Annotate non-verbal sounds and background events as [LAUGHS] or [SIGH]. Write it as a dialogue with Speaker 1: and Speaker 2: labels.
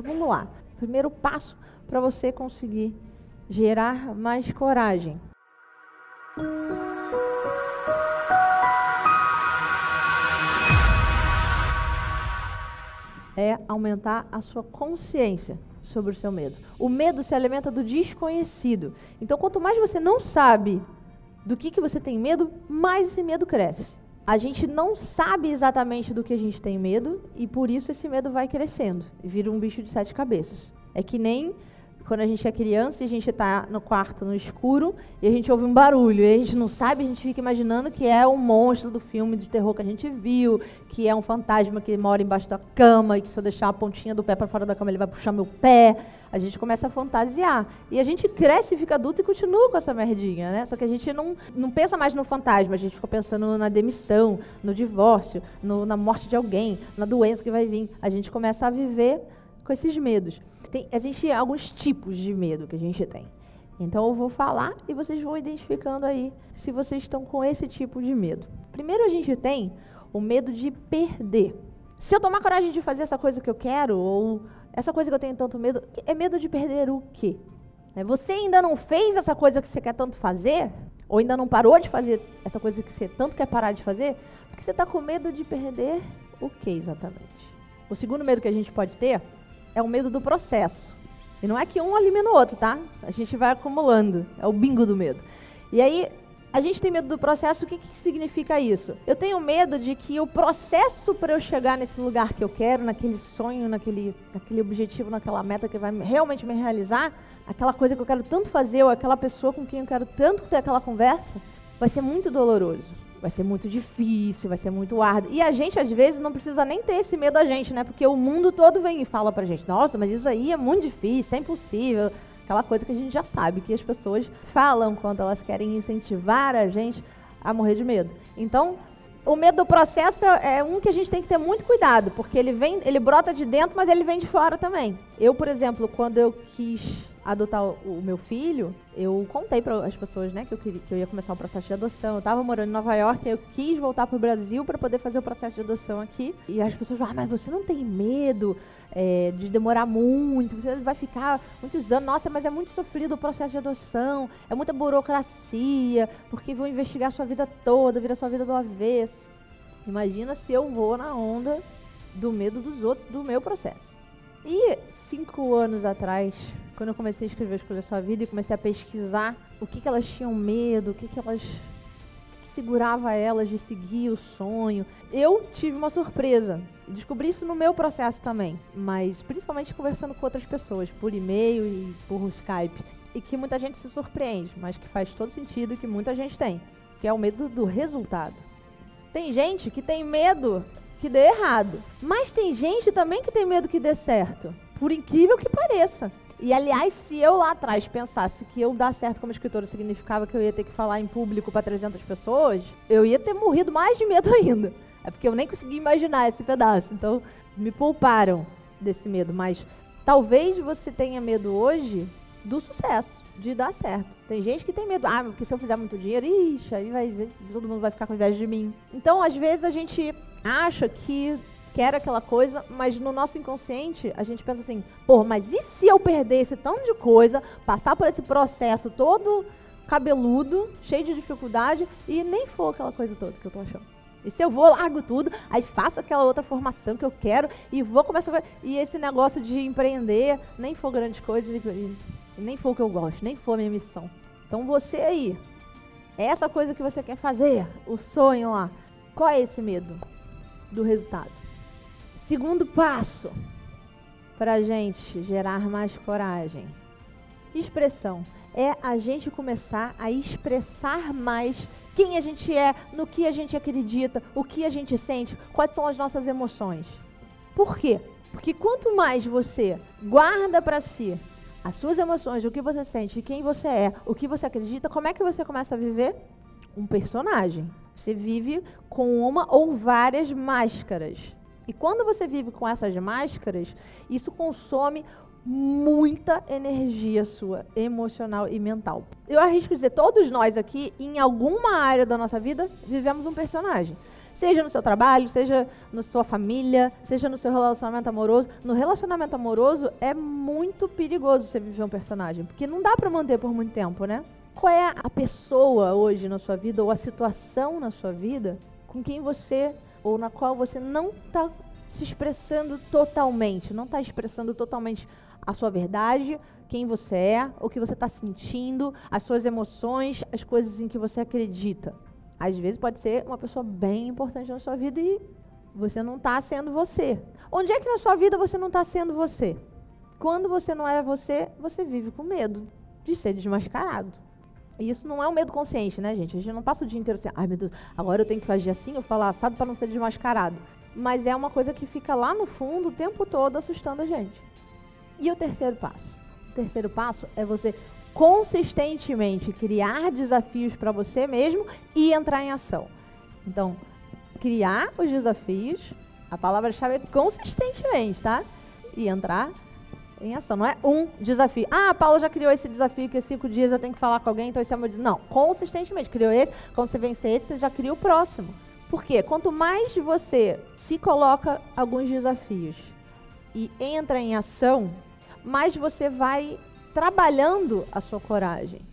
Speaker 1: Então vamos lá. Primeiro passo para você conseguir gerar mais coragem. É aumentar a sua consciência sobre o seu medo. O medo se alimenta do desconhecido. Então, quanto mais você não sabe do que, que você tem medo, mais esse medo cresce. A gente não sabe exatamente do que a gente tem medo e por isso esse medo vai crescendo e vira um bicho de sete cabeças. É que nem quando a gente é criança e a gente está no quarto no escuro e a gente ouve um barulho e a gente não sabe, a gente fica imaginando que é um monstro do filme de terror que a gente viu, que é um fantasma que mora embaixo da cama e que se eu deixar a pontinha do pé para fora da cama ele vai puxar meu pé. A gente começa a fantasiar. E a gente cresce, fica adulto e continua com essa merdinha, né? Só que a gente não, não pensa mais no fantasma, a gente fica pensando na demissão, no divórcio, no, na morte de alguém, na doença que vai vir. A gente começa a viver com esses medos. Tem, existem alguns tipos de medo que a gente tem. Então eu vou falar e vocês vão identificando aí se vocês estão com esse tipo de medo. Primeiro a gente tem o medo de perder. Se eu tomar coragem de fazer essa coisa que eu quero, ou essa coisa que eu tenho tanto medo, é medo de perder o quê? É, você ainda não fez essa coisa que você quer tanto fazer? Ou ainda não parou de fazer essa coisa que você tanto quer parar de fazer? Porque você está com medo de perder o que exatamente? O segundo medo que a gente pode ter é o medo do processo. E não é que um elimina o outro, tá? A gente vai acumulando. É o bingo do medo. E aí, a gente tem medo do processo, o que, que significa isso? Eu tenho medo de que o processo para eu chegar nesse lugar que eu quero, naquele sonho, naquele, naquele objetivo, naquela meta que vai realmente me realizar, aquela coisa que eu quero tanto fazer, ou aquela pessoa com quem eu quero tanto ter aquela conversa, vai ser muito doloroso vai ser muito difícil, vai ser muito árduo. E a gente, às vezes, não precisa nem ter esse medo a gente, né? Porque o mundo todo vem e fala pra gente, nossa, mas isso aí é muito difícil, é impossível. Aquela coisa que a gente já sabe, que as pessoas falam quando elas querem incentivar a gente a morrer de medo. Então, o medo do processo é um que a gente tem que ter muito cuidado, porque ele vem, ele brota de dentro, mas ele vem de fora também. Eu, por exemplo, quando eu quis adotar o, meu filho, eu contei para as pessoas, né, que eu, queria, que eu ia começar o processo de adoção. Eu estava morando em Nova York, eu quis voltar para o Brasil para poder fazer o processo de adoção aqui. E as pessoas falaram, ah, mas você não tem medo é, de demorar muito, você vai ficar muitos anos. Nossa, mas é muito sofrido o processo de adoção, é muita burocracia, porque vão investigar sua vida toda, vira sua vida do avesso. Imagina se eu vou na onda do medo dos outros do meu processo. E cinco anos atrás, quando eu comecei a escrever Escolha Sua Vida e comecei a pesquisar o que, que elas tinham medo, o que, que elas. O que, segurava elas de seguir o sonho, eu tive uma surpresa. Descobri isso no meu processo também, mas principalmente conversando com outras pessoas, por e-mail e por Skype. E que muita gente se surpreende, mas que faz todo sentido e que muita gente tem, que é o medo do resultado. Tem gente que tem medo que dê errado. Mas tem gente também que tem medo que dê certo. Por incrível que pareça. E aliás, se eu lá atrás pensasse que eu dar certo como escritora significava que eu ia ter que falar em público para 300 pessoas, eu ia ter morrido mais de medo [LAUGHS] ainda. É porque eu nem consegui imaginar esse pedaço. Então, me pouparam desse medo. Mas talvez você tenha medo hoje do sucesso, de dar certo. Tem gente que tem medo, ah, porque se eu fizer muito dinheiro, ixi, aí vai, todo mundo vai ficar com inveja de mim. Então, às vezes, a gente acha que quer aquela coisa, mas no nosso inconsciente a gente pensa assim, pô, mas e se eu perder esse tanto de coisa, passar por esse processo todo cabeludo, cheio de dificuldade e nem for aquela coisa toda que eu tô achando. E se eu vou, largo tudo, aí faço aquela outra formação que eu quero e vou começar a... E esse negócio de empreender nem for grande coisa nem for o que eu gosto, nem for a minha missão. Então você aí, essa coisa que você quer fazer, o sonho lá, qual é esse medo? Do resultado. Segundo passo para a gente gerar mais coragem: expressão. É a gente começar a expressar mais quem a gente é, no que a gente acredita, o que a gente sente, quais são as nossas emoções. Por quê? Porque quanto mais você guarda para si as suas emoções, o que você sente, quem você é, o que você acredita, como é que você começa a viver? Um personagem. Você vive com uma ou várias máscaras. E quando você vive com essas máscaras, isso consome muita energia sua, emocional e mental. Eu arrisco dizer, todos nós aqui, em alguma área da nossa vida, vivemos um personagem. Seja no seu trabalho, seja na sua família, seja no seu relacionamento amoroso. No relacionamento amoroso é muito perigoso você viver um personagem, porque não dá para manter por muito tempo, né? Qual é a pessoa hoje na sua vida ou a situação na sua vida com quem você ou na qual você não está se expressando totalmente, não está expressando totalmente a sua verdade, quem você é, o que você está sentindo, as suas emoções, as coisas em que você acredita. Às vezes pode ser uma pessoa bem importante na sua vida e você não está sendo você. Onde é que na sua vida você não está sendo você? Quando você não é você, você vive com medo de ser desmascarado. E isso não é um medo consciente, né, gente? A gente não passa o dia inteiro assim, ai meu Deus, agora eu tenho que agir assim, eu falar assado para não ser desmascarado. Mas é uma coisa que fica lá no fundo o tempo todo assustando a gente. E o terceiro passo? O terceiro passo é você consistentemente criar desafios para você mesmo e entrar em ação. Então, criar os desafios, a palavra-chave é consistentemente, tá? E entrar em ação. Não é um desafio. Ah, a Paula já criou esse desafio que é cinco dias eu tenho que falar com alguém, então esse é o meu Não, consistentemente. Criou esse, quando você vencer esse, você já cria o próximo. Por quê? Quanto mais você se coloca alguns desafios e entra em ação, mais você vai trabalhando a sua coragem.